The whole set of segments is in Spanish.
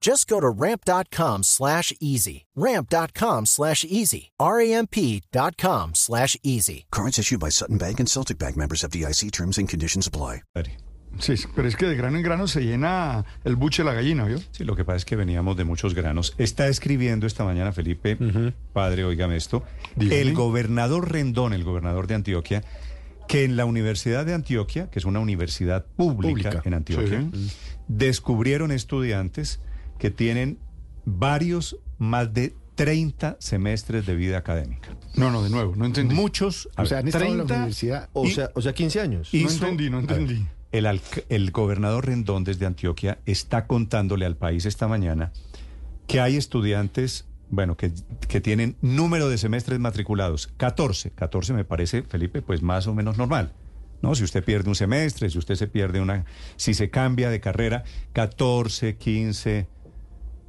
Just go to ramp.com slash easy. Ramp.com slash easy. R-A-M-P.com slash easy. Cards issued by Sutton Bank and Celtic Bank members of DIC terms and conditions apply. Sí, pero es que de grano en grano se llena el buche de la gallina, ¿vio? Sí, lo que pasa es que veníamos de muchos granos. Está escribiendo esta mañana Felipe, padre, óigame esto, Dígame. el gobernador Rendón, el gobernador de Antioquia, que en la Universidad de Antioquia, que es una universidad pública, Pública, en Antioquia, descubrieron estudiantes que tienen varios, más de 30 semestres de vida académica. No, no, de nuevo, no entendí. Muchos, a O sea, ver, han estado en la 30 universidad. O Y- sea, o sea, 15 años. No entendí, no ver, entendí. El, el gobernador Rendón desde Antioquia está contándole al país esta mañana que hay estudiantes, bueno, que, que tienen número de semestres matriculados, 14. 14 me parece, Felipe, pues más o menos normal. ¿No? Si usted pierde un semestre, si usted se pierde una, si se cambia de carrera, 14, 15,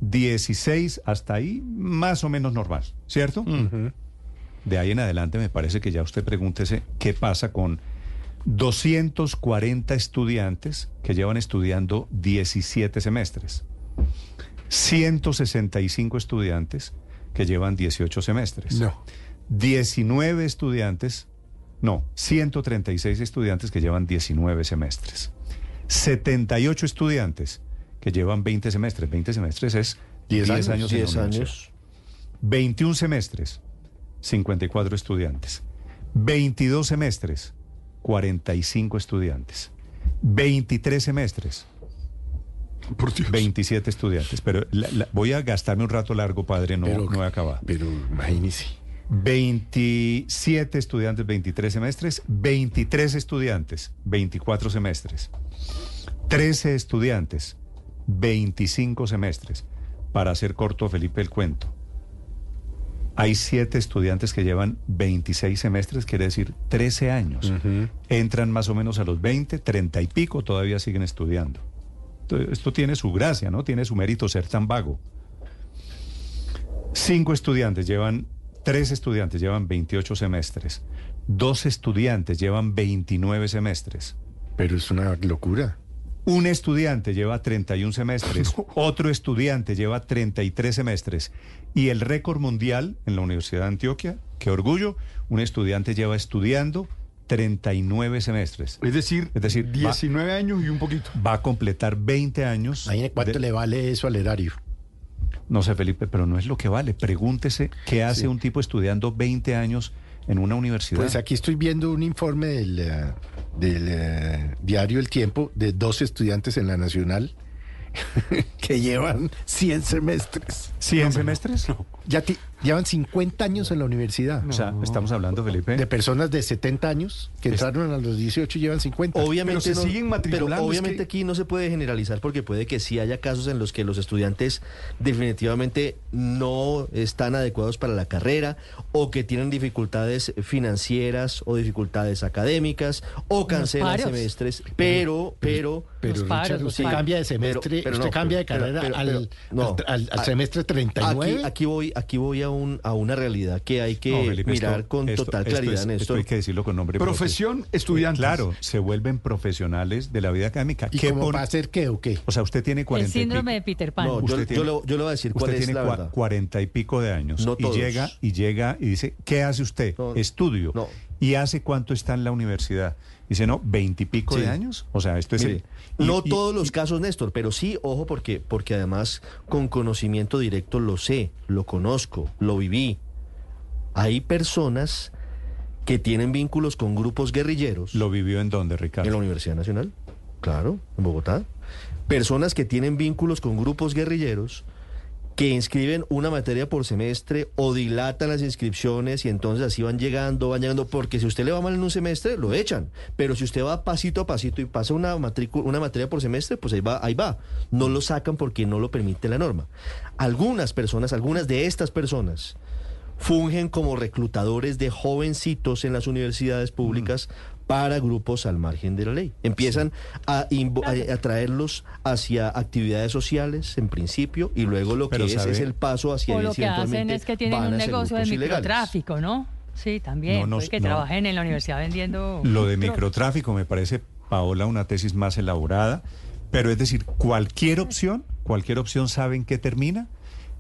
16, hasta ahí más o menos normal, ¿cierto? De ahí en adelante me parece que ya usted pregúntese qué pasa con 240 estudiantes que llevan estudiando 17 semestres. 165 estudiantes que llevan 18 semestres. No. 19 estudiantes, no, 136 estudiantes que llevan 19 semestres. 78 estudiantes que llevan 20 semestres. 20 semestres es 10, 10 años, en la 10 universidad. años. 21 semestres, 54 estudiantes. 22 semestres, 45 estudiantes. 23 semestres, Por Dios. 27 estudiantes. Pero la- la- voy a gastarme un rato largo, padre, no, Pero- no voy a acabar. Pero imagínese. 27 estudiantes, 23 semestres. 23 estudiantes, 24 semestres. 13 estudiantes, 25 semestres. Para hacer corto, Felipe, el cuento. Hay 7 estudiantes que llevan 26 semestres, quiere decir 13 años. Entran más o menos a los 20, 30 y pico, todavía siguen estudiando. Esto tiene su gracia, ¿no? Tiene su mérito ser tan vago. Cinco estudiantes llevan, tres estudiantes llevan 28 semestres. Dos estudiantes llevan 29 semestres. Pero es una locura. Un estudiante lleva 31 semestres, otro estudiante lleva 33 semestres. Y el récord mundial en la Universidad de Antioquia, qué orgullo, un estudiante lleva estudiando 39 semestres. Es decir, Es decir, va- 19 años y un poquito. Va a completar 20 años. Imagínese cuánto de- le vale eso al erario. No sé, Felipe, pero no es lo que vale. Pregúntese qué hace Sí. un tipo estudiando 20 años en una universidad. Pues aquí estoy viendo un informe del, eh, del eh, diario El Tiempo de dos estudiantes en la Nacional que llevan 100 semestres. ¿100 semestres? Ya ti- llevan 50 años en la universidad. O sea, estamos hablando, Felipe. De personas de 70 años que Es- entraron a los 18 y llevan 50. Obviamente, Pero se no- siguen matriculando, pero es obviamente que- aquí no se puede generalizar porque puede que sí haya casos en los que los estudiantes definitivamente no están adecuados para la carrera o que tienen dificultades financieras o dificultades académicas o cancelan semestres, pero, pero... Pero Los paros, Richard, los usted paros. cambia de semestre, Pero- pero usted no, cambia de pero- carrera pero- al, al- al- al A- semestre 39. Aquí, aquí voy, aquí voy a, un, a una realidad que hay que No, Felipe, esto- mirar con esto- total esto claridad, es- esto Néstor. hay que decirlo con nombre propio. Profesión, Eh, estudiantes. Claro, se vuelven profesionales de la vida académica. ¿Y ¿Qué cómo pon- va a ser qué o qué? O sea, usted tiene 40 El y síndrome de pico- Peter Pan. No, yo, Usted yo tiene- le, yo le voy a decir cuál Usted es tiene la verdad. 40 y pico de años No y todos. llega y llega y dice, ¿qué hace usted? No, Estudio. no. ¿Y hace cuánto está en la universidad? Dice, no, 20 y pico Sí. de años. O sea, esto es... Mire, el- no y- todos los casos, Néstor, pero sí, ojo, porque, porque además con conocimiento directo lo sé, lo conozco, lo viví. Hay personas que tienen vínculos con grupos guerrilleros ¿Lo vivió en dónde, en la Ricardo? Universidad Nacional, claro, en Bogotá. Personas que tienen vínculos con grupos guerrilleros que inscriben una materia por semestre o dilatan las inscripciones y entonces así van llegando, van llegando, porque si usted le va mal en un semestre, lo echan. Pero si usted va pasito a pasito y pasa una, matrícula, una materia por semestre, pues ahí va, ahí va. No lo sacan porque no lo permite la norma. Algunas personas, algunas de estas personas, fungen como reclutadores de jovencitos en las universidades públicas para grupos al margen de la ley. Empiezan a, a- a traerlos hacia actividades sociales en principio y luego lo que es sabe- es el paso hacia O lo que hacen eventualmente es que tienen van un a ser negocio de ilegales. microtráfico, ¿no? Sí, también. No, no, que no. trabajen en la universidad vendiendo. Lo de microtráfico me parece, Paola, una tesis más elaborada, pero es decir, cualquier opción, cualquier opción saben que termina,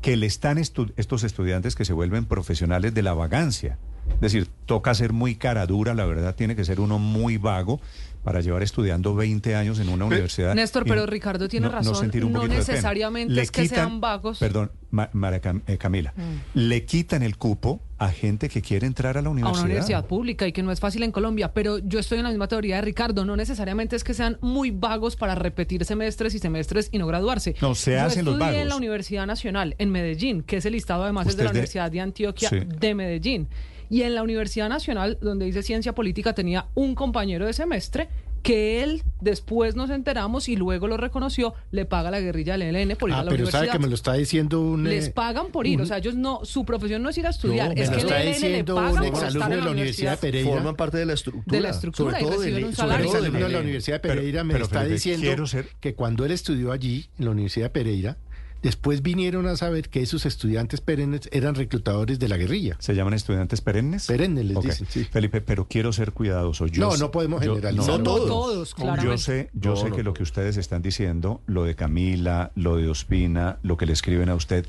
que le están estu- estos estudiantes que se vuelven profesionales de la vagancia. Es decir, toca ser muy cara dura, la verdad, tiene que ser uno muy vago para llevar estudiando 20 años en una universidad. Néstor, pero Ricardo tiene razón, sentir un no poquito de pena. necesariamente Le es que sean vagos. Perdón, Ma- Mara Cam- eh, Camila, le quitan el cupo a gente que quiere entrar a la a universidad. una universidad pública y que no es fácil en Colombia, pero yo estoy en la misma teoría de Ricardo, no necesariamente es que sean muy vagos para repetir semestres y semestres y no graduarse. No, se yo hacen los estudié vagos. en la Universidad Nacional, en Medellín, que es el listado además es de la de- Universidad de Antioquia Sí. de Medellín. Y en la Universidad Nacional, donde dice Ciencia Política, tenía un compañero de semestre que él después nos enteramos y luego lo reconoció, le paga la guerrilla del ELN por ir Ah, a la pero universidad. sabe que me lo está diciendo un... Les eh, pagan por ir, un- o sea, ellos no, su profesión no es ir a estudiar, no, es lo que el está ELN le diciendo pagan un por estar en de la Universidad de Pereira. Forman parte de la estructura. De la estructura sobre y todo reciben del- un sobre salario. de la. Universidad de Pero- Pereira me pero, está Felipe, diciendo quiero ser- que cuando él estudió allí, en la Universidad de Pereira, después vinieron a saber que esos estudiantes perennes eran reclutadores de la guerrilla. ¿Se llaman estudiantes perennes? Perennes les dicen, sí. Felipe, pero quiero ser cuidadoso. Yo No, sé- no podemos yo- generalizar. No No todos. todos. Yo sé, yo No, sé no, que lo que ustedes están diciendo, lo de Camila, lo de Ospina, lo que le escriben a usted,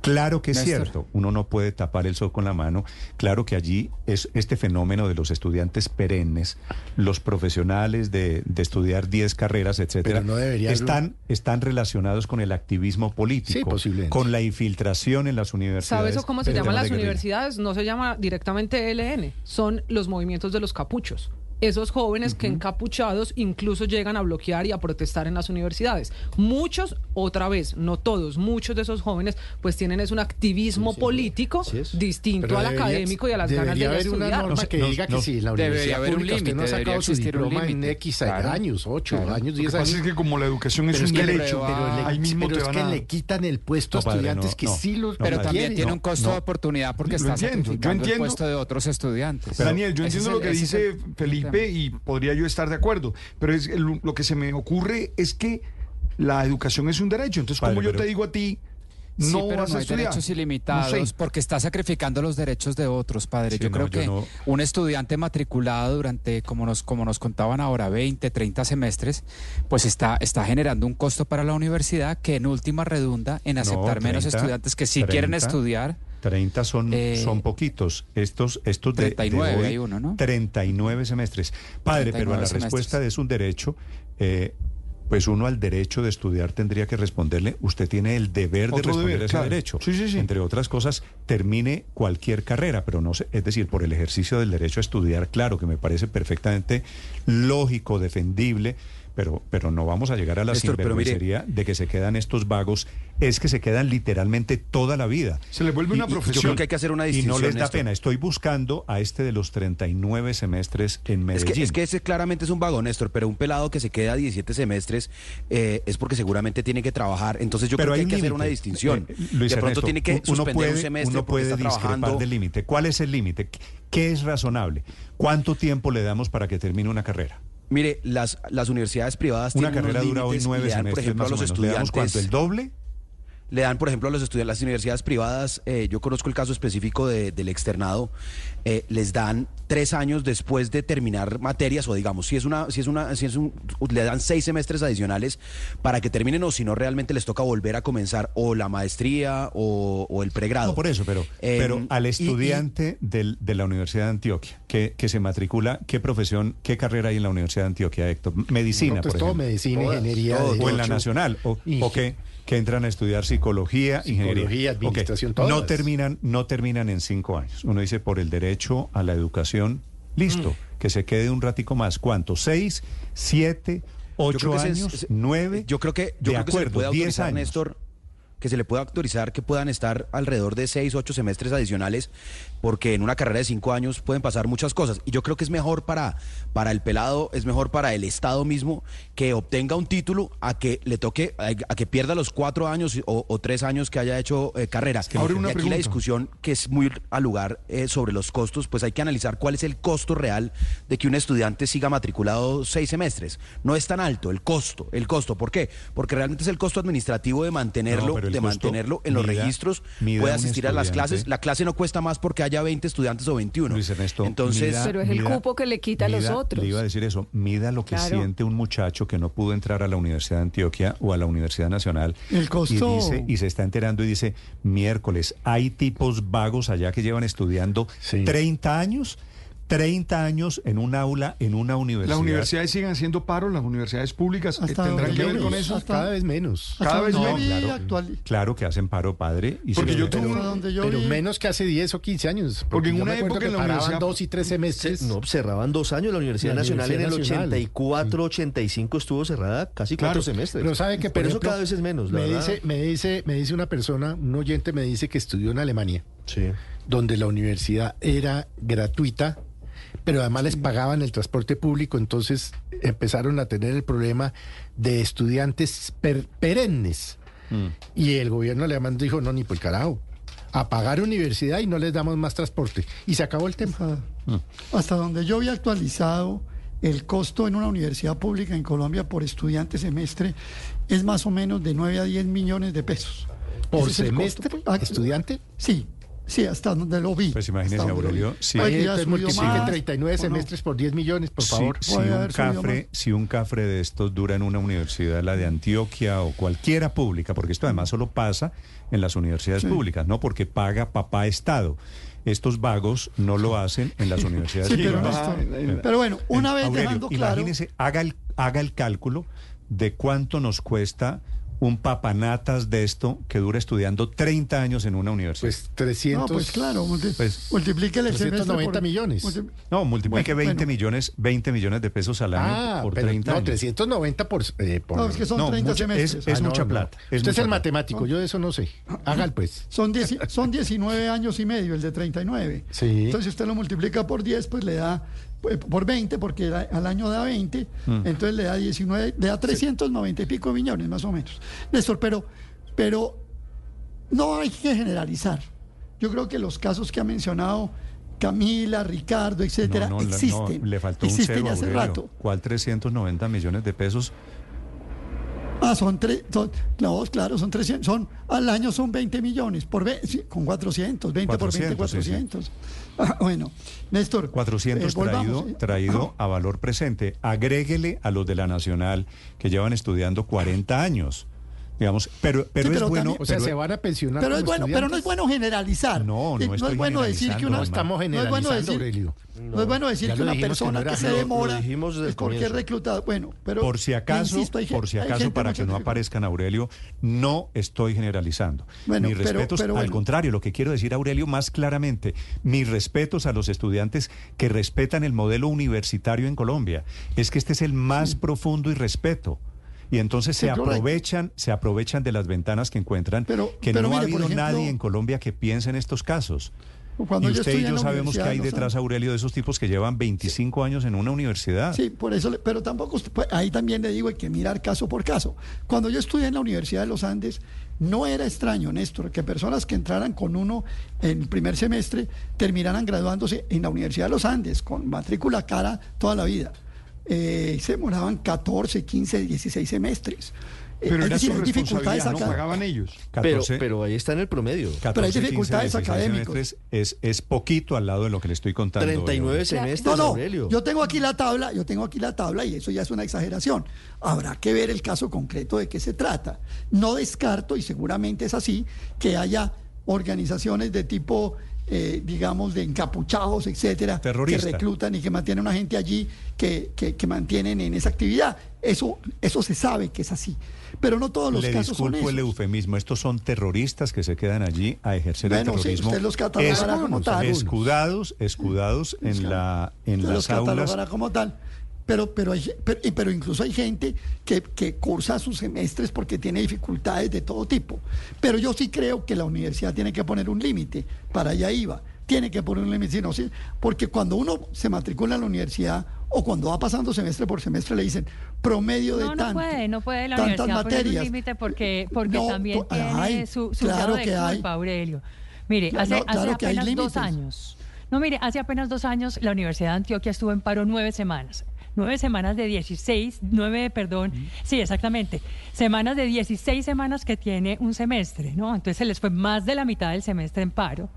claro que es Néstor. cierto. Uno no puede tapar el sol con la mano. Claro que allí es este fenómeno de los estudiantes perennes, los profesionales de, de estudiar 10 carreras, etcétera, Pero no debería- están, están relacionados con el activismo político, Sí, posiblemente. con la infiltración en las universidades. ¿Sabes o cómo se llaman las universidades? No se llama directamente ELN, son los movimientos de los capuchos. Esos jóvenes que encapuchados incluso llegan a bloquear y a protestar en las universidades. Muchos, otra vez, no todos, muchos de esos jóvenes pues tienen es un activismo político Así es. distinto Pero al debería- académico y a las ganas de haber una norma No que no- diga que no- si en la Debería universidad haber un pública usted no ha sacado su diploma en. X Claro. años, 8 Claro. años, Lo que 10 pasa años. es que como la educación es Pero un es que le- derecho, ahí mismo pero te es que a... le quitan el puesto a estudiantes que sí los Pero también tiene un costo de oportunidad porque Lo está sacrificando el puesto de otros estudiantes. Daniel, yo entiendo lo que dice el- el Felipe y podría yo estar de acuerdo, pero es lo que se me ocurre es que la educación es un derecho, entonces como yo pero- te digo a ti, Sí, no pero vas no hay derechos No ilimitados sé. porque está sacrificando los derechos de otros, padre. Sí, yo no, creo yo que no- un estudiante matriculado durante, como nos, como nos contaban ahora, 20, 30 semestres, pues está, está generando un costo para la universidad que en última redunda en aceptar menos 30, estudiantes que sí quieren 30. estudiar. 30 son, Eh, son poquitos. Estos, estos de, de 39 hoy, hay uno, ¿no? 39 semestres. Padre, pero a la 39 semestres. respuesta de es un derecho, eh, pues uno al derecho de estudiar tendría que responderle, usted tiene el deber de responder deber, ese claro. derecho. Sí, sí, sí. Entre otras cosas, termine cualquier carrera, pero no sé, es decir, por el ejercicio del derecho a estudiar, claro, que me parece perfectamente lógico, defendible. Pero, pero no vamos a llegar a la sinvergüencería de que se quedan estos vagos, es que se quedan literalmente toda la vida. Se les vuelve una Y- y- profesión. Yo creo que hay que hacer una y distinción. no les da pena. Estoy buscando a este de los 39 semestres en Es Medellín. que, es que ese claramente es un vago, Néstor, pero un pelado que se queda 17 semestres eh, es porque seguramente tiene que trabajar. Entonces yo Pero creo que hay que hacer una distinción. Eh, Luis de pronto Ernesto, tiene que uno suspender puede, un semestre uno puede discrepar trabajando. del límite. ¿Cuál es el límite? ¿Qué es razonable? ¿Cuánto tiempo le damos para que termine una carrera? Mire, las, las universidades privadas Una tienen unos carrera dura hoy nueve dan, por semestres ejemplo, a o los menos. ¿Le damos estudiantes... cuánto? ¿El doble? Le dan, por ejemplo, a los estudiantes, las universidades privadas, eh, yo conozco el caso específico de- del externado, eh, les dan tres años después de terminar materias, o digamos, si es una, si es una, si es un, le dan seis semestres adicionales para que terminen, o si no, realmente les toca volver a comenzar o la maestría o, o el pregrado. No, por eso, pero, Eh, pero al y- y- estudiante del- de la Universidad de Antioquia que, que se matricula, ¿qué profesión, qué carrera hay en la Universidad de Antioquia, Héctor? Medicina, No, pues por todo ejemplo. medicina, ingeniería. todo. o en la nacional o, o que, que entran a estudiar psicología, ingeniería Psicología, administración, no todas. terminan no terminan en cinco años uno dice por el derecho a la educación Listo, que se quede un ratico más. ¿Cuánto? ¿Seis? ¿Siete? ¿Ocho años? ¿Nueve? Yo creo que, yo de creo que se le acuerdo, puede diez años. Néstor, que se le pueda autorizar que puedan estar alrededor de seis, ocho semestres adicionales, porque en una carrera de cinco años pueden pasar muchas cosas. Y yo creo que es mejor para, para el pelado, es mejor para el Estado mismo que obtenga un título a que le toque, a, a que pierda los cuatro años o, o tres años que haya hecho eh, carrera. Ahora una y aquí pregunta. la discusión que es muy al lugar eh, sobre los costos, pues hay que analizar cuál es el costo real de que un estudiante siga matriculado seis semestres. No es tan alto el costo, el costo. ¿Por qué? Porque realmente es el costo administrativo de mantenerlo, No, de mantenerlo en los mida- registros, mida puede asistir a las clases. La clase no cuesta más porque haya 20 estudiantes o 21. Luis Ernesto, Entonces, mida- Pero es el mida- cupo que le quita a los otros. Le iba a decir eso, mida lo que Claro. siente un muchacho que no pudo entrar a la Universidad de Antioquia o a la Universidad Nacional. El costo- Y, dice, y se está enterando y dice, miércoles, hay tipos vagos allá que llevan estudiando Sí. 30 años, 30 años en un aula, en una universidad. Las universidades siguen haciendo paro, las universidades públicas eh, Hasta tendrán que ver con eso. hasta- Cada vez menos. Cada vez menos. Claro. actual- Claro que hacen paro, padre. Y Porque yo tuve un- donde yo Pero vi- menos que hace 10 o 15 años. Porque en una época en la universidad- dos y tres semestres. No, cerraban dos años. La Universidad La Nacional en el Universidad Nacional. 84, 85 estuvo cerrada casi Claro, cuatro semestres. Pero sabe que por Pero eso cada vez es menos, la me verdad. dice, me dice, me dice una persona, un oyente me dice que estudió en Alemania, Sí. donde la universidad era gratuita, pero además les pagaban el transporte público, entonces empezaron a tener el problema de estudiantes per- perennes. Mm. Y el gobierno alemán dijo, no, ni por el carajo. A pagar universidad y no les damos más transporte. Y se acabó el tema. hasta, Mm. hasta donde yo vi actualizado, el costo en una universidad pública en Colombia por estudiante semestre es más o menos de 9 a 10 millones de pesos. ¿Por semestre? costo. Ah, ¿Estudiante? Sí, sí, hasta donde lo vi. Pues imagínese, Aurelio, vi. sí. Multiplique más, 39 o no. semestres por 10 millones, por Si- favor. Si, un cafre, si un cafre de estos dura en una universidad, la de Antioquia o cualquiera pública, porque esto además solo pasa en las universidades Sí. públicas, no porque paga papá Estado. Estos vagos no lo hacen en las universidades Sí, pero. Néstor, pero bueno, una En- vez Aurelio, dejando claro. Imagínese, haga el, haga el cálculo de cuánto nos cuesta un papanatas de esto que dura estudiando 30 años en una universidad. Pues 300. No, pues claro, multi- Pues- multiplique el semestre 390 por- millones. multi- no, multiplique Bueno, 20 bueno. millones, 20 millones de pesos al año Ah, por pero 30 no, años. 390 por... eh, por- No, es que son No, 30 mucha- es- semestres. es Ah, no, mucha no. plata, es Usted es mucha el plata. matemático, yo de eso no sé. Hágalo pues. Son, dieci- son 19 años y medio, el de 39. Sí. Entonces, si usted lo multiplica por 10, pues le da, por 20, porque al año da 20, Mm. entonces le da 19, le da 390 y pico millones, más o menos. Néstor, pero, pero no hay que generalizar. Yo creo que los casos que ha mencionado Camila, Ricardo, etcétera, No, no, la- no, existen. le faltó un existen cero, hace Aurelio. rato. ¿Cuál 390 millones de pesos? Ah, son tres, son, no, claro, son 300, son, al año son 20 millones, por ve- sí, con 400, 20 por 20, 400, sí, sí. 400. Ah, bueno, Néstor. 400 eh, volvamos, traído, eh. traído a valor presente. Agréguele a los de la Nacional que llevan estudiando 40 años. Digamos, pero, pero Sí, es pero bueno. también- O sea, pero- se van a pensionar Pero es bueno, pero no es bueno generalizar. No, no estoy es bueno decir que generalizando, una No estamos no es bueno generalizando, decir, Aurelio. no es bueno decir que una dijimos que persona no que, se demora es porque es reclutado. Bueno, pero por si acaso, insisto, hay por si acaso para que no aparezcan Aurelio, no estoy generalizando. Bueno, mis respetos, al bueno. contrario, lo que quiero decir Aurelio más claramente, mis respetos a los estudiantes que respetan el modelo universitario en Colombia. Es que este es el más profundo y respeto. Y entonces se aprovechan, se aprovechan de las ventanas que encuentran, Pero- que pero no ha mire, por habido ejemplo- nadie en Colombia que piense en estos casos. Cuando y usted y yo sabemos que hay detrás, Aurelio, de esos tipos que llevan 25 años en una universidad. Sí, por eso, le- pero tampoco, ahí también le digo, hay que mirar caso por caso. Cuando yo estudié en la Universidad de los Andes, no era extraño, Néstor, que personas que entraran con uno en el primer semestre terminaran graduándose en la Universidad de los Andes, con matrícula cara toda la vida. Eh, se demoraban 14, 15, 16 semestres. Eh, Pero es era decir, hay dificultades responsabilidad, ¿no? acá. Pagaban ellos. Pero, 14, pero ahí está en el promedio. 14, 15, dificultades 16 académicas. Es, es poquito al lado de lo que le estoy contando. 39 Aurelio. semestres, No, no, Aurelio. yo tengo aquí la tabla, yo tengo aquí la tabla y eso ya es una exageración. Habrá que ver el caso concreto de qué se trata. No descarto, y seguramente es así, que haya organizaciones de tipo eh, digamos, de encapuchados, etcétera, Terrorista. que reclutan y que mantienen a una gente allí que, que, que mantienen en esa actividad. Eso, eso se sabe que es así. Pero no todos los Le casos son disculpo el esos. eufemismo. Estos son terroristas que se quedan allí a ejercer Bueno, el sí, terrorismo. usted los catalogará como tal. Escudados, escudados en la en las los aulas. catalogará como tal. Pero, pero, hay- pero, pero incluso hay gente que, que cursa sus semestres porque tiene dificultades de todo tipo. Pero yo sí creo que la universidad tiene que poner un límite. Para allá iba. Tiene que poner un límite. no, sí, porque cuando uno se matricula en la universidad o cuando va pasando semestre por semestre le dicen promedio de No, no tanto. puede, no puede la tantas universidad poner un materias. límite porque, porque No, también po- tiene su, su claro grado de que hay. Aurelio. Mire, Claro, hace, hace claro apenas dos años. No, mire, hace apenas dos años la Universidad de Antioquia estuvo en paro nueve semanas. Nueve semanas de 16, nueve, perdón, sí, exactamente. Semanas de 16 semanas que tiene un semestre, ¿no? Entonces se les fue más de la mitad del semestre en paro.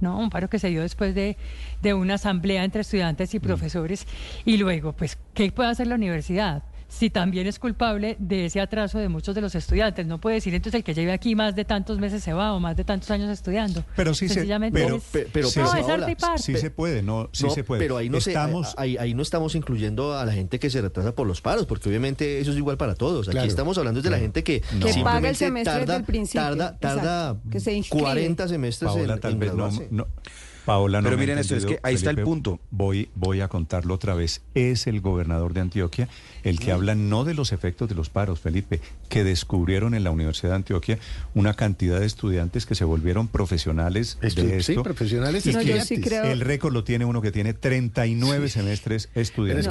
¿no? Un paro que se dio después de, de una asamblea entre estudiantes y profesores. Y luego, pues, ¿qué puede hacer la universidad? Si también es culpable de ese atraso de muchos de los estudiantes. No puede decir entonces el que lleve aquí más de tantos meses se va o más de tantos años estudiando. Pero sí se- Sencillamente pero- es- Pe- pero- no, pero, es arte y parte. Sí se puede, no, sí No, se puede. Pero ahí no, se- Estamos, ahí, ahí no estamos incluyendo a la gente que se retrasa por los paros, porque obviamente eso es igual para todos. Aquí Claro. estamos hablando de la gente que, No. Que paga el semestre tarda, desde el principio. Tarda, tarda Exacto. Que se inscribe. 40 semestres Paola, en, tal en vez no, graduarse. no- Paola no Pero miren esto, es que ahí está el punto. Voy, voy a contarlo otra vez. Es el gobernador de Antioquia el que habla no de los efectos de los paros, Felipe, que descubrieron en la Universidad de Antioquia una cantidad de estudiantes que se volvieron profesionales Estu- de sí, esto. profesionales y No, que yo sí creo- El récord lo tiene uno que tiene 39 semestres estudiando.